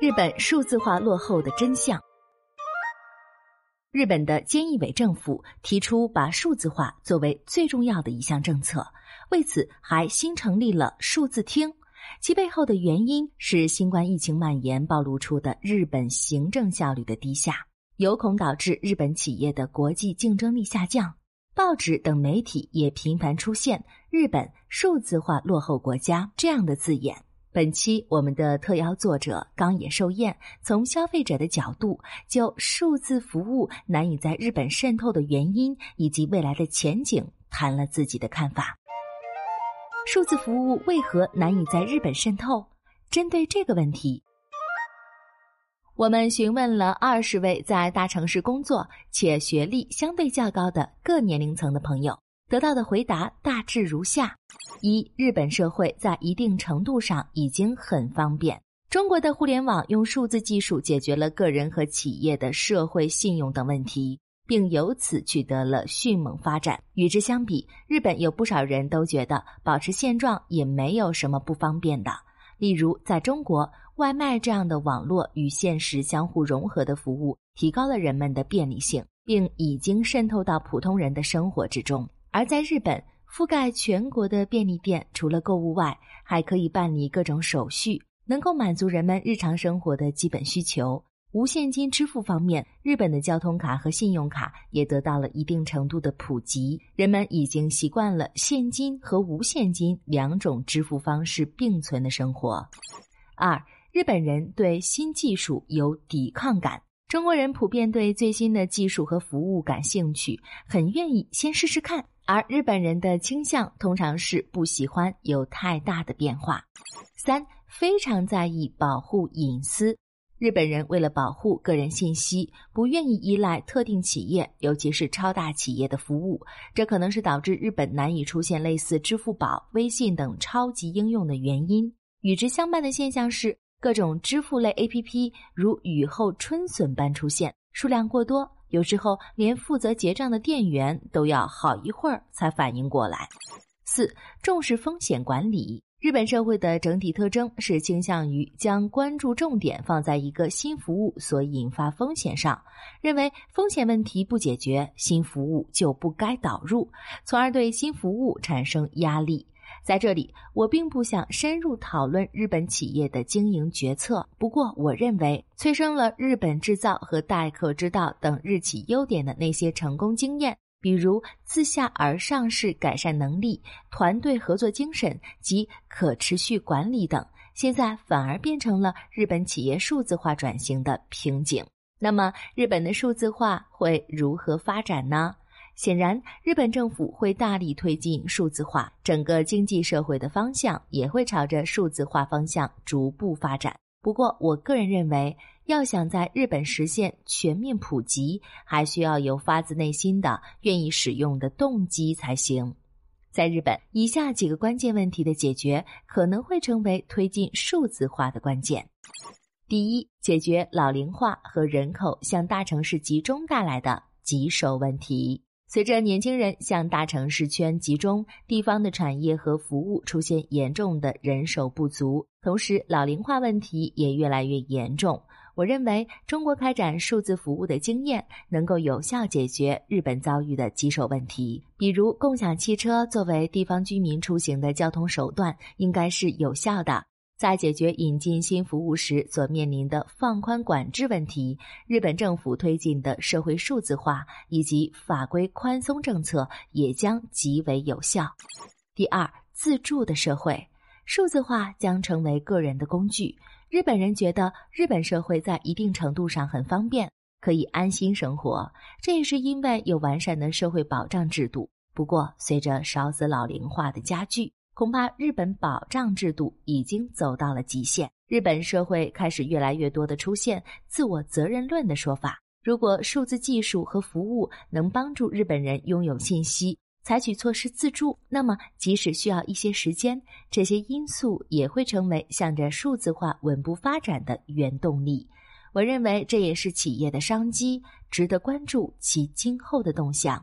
日本数字化落后的真相。日本的菅义伟政府提出把数字化作为最重要的一项政策，为此还新成立了数字厅。其背后的原因是新冠疫情蔓延暴露出的日本行政效率的低下，有恐导致日本企业的国际竞争力下降。报纸等媒体也频繁出现“日本数字化落后国家”这样的字眼。本期我们的特邀作者冈野寿彦从消费者的角度，就数字服务难以在日本渗透的原因以及未来的前景谈了自己的看法。数字服务为何难以在日本渗透？针对这个问题，我们询问了二十位在大城市工作且学历相对较高的各年龄层的朋友。得到的回答大致如下：一、日本社会在一定程度上已经很方便。中国的互联网用数字技术解决了个人和企业的社会信用等问题，并由此取得了迅猛发展。与之相比，日本有不少人都觉得保持现状也没有什么不方便的。例如，在中国，外卖这样的网络与现实相互融合的服务，提高了人们的便利性，并已经渗透到普通人的生活之中。而在日本，覆盖全国的便利店，除了购物外，还可以办理各种手续，能够满足人们日常生活的基本需求。无现金支付方面，日本的交通卡和信用卡也得到了一定程度的普及，人们已经习惯了现金和无现金两种支付方式并存的生活。二，日本人对新技术有抵抗感。中国人普遍对最新的技术和服务感兴趣，很愿意先试试看。而日本人的倾向通常是不喜欢有太大的变化。三，非常在意保护隐私。日本人为了保护个人信息，不愿意依赖特定企业，尤其是超大企业的服务。这可能是导致日本难以出现类似支付宝、微信等超级应用的原因。与之相伴的现象是。各种支付类 APP 如雨后春笋般出现，数量过多，有时候连负责结账的店员都要好一会儿才反应过来。四、重视风险管理。日本社会的整体特征是倾向于将关注重点放在一个新服务所引发风险上，认为风险问题不解决，新服务就不该导入，从而对新服务产生压力。在这里，我并不想深入讨论日本企业的经营决策。不过，我认为催生了日本制造和待客之道等日企优点的那些成功经验，比如自下而上式改善能力、团队合作精神及可持续管理等，现在反而变成了日本企业数字化转型的瓶颈。那么，日本的数字化会如何发展呢？显然，日本政府会大力推进数字化，整个经济社会的方向也会朝着数字化方向逐步发展。不过，我个人认为，要想在日本实现全面普及，还需要有发自内心的愿意使用的动机才行。在日本，以下几个关键问题的解决可能会成为推进数字化的关键：第一，解决老龄化和人口向大城市集中带来的棘手问题。随着年轻人向大城市圈集中，地方的产业和服务出现严重的人手不足，同时老龄化问题也越来越严重。我认为，中国开展数字服务的经验能够有效解决日本遭遇的棘手问题，比如共享汽车作为地方居民出行的交通手段，应该是有效的。在解决引进新服务时所面临的放宽管制问题，日本政府推进的社会数字化以及法规宽松政策也将极为有效。第二，自助的社会，数字化将成为个人的工具。日本人觉得日本社会在一定程度上很方便，可以安心生活，这也是因为有完善的社会保障制度。不过，随着少子老龄化的加剧，恐怕日本保障制度已经走到了极限，日本社会开始越来越多的出现自我责任论的说法。如果数字技术和服务能帮助日本人拥有信息，采取措施自助，那么即使需要一些时间，这些因素也会成为向着数字化稳步发展的原动力。我认为这也是企业的商机，值得关注其今后的动向。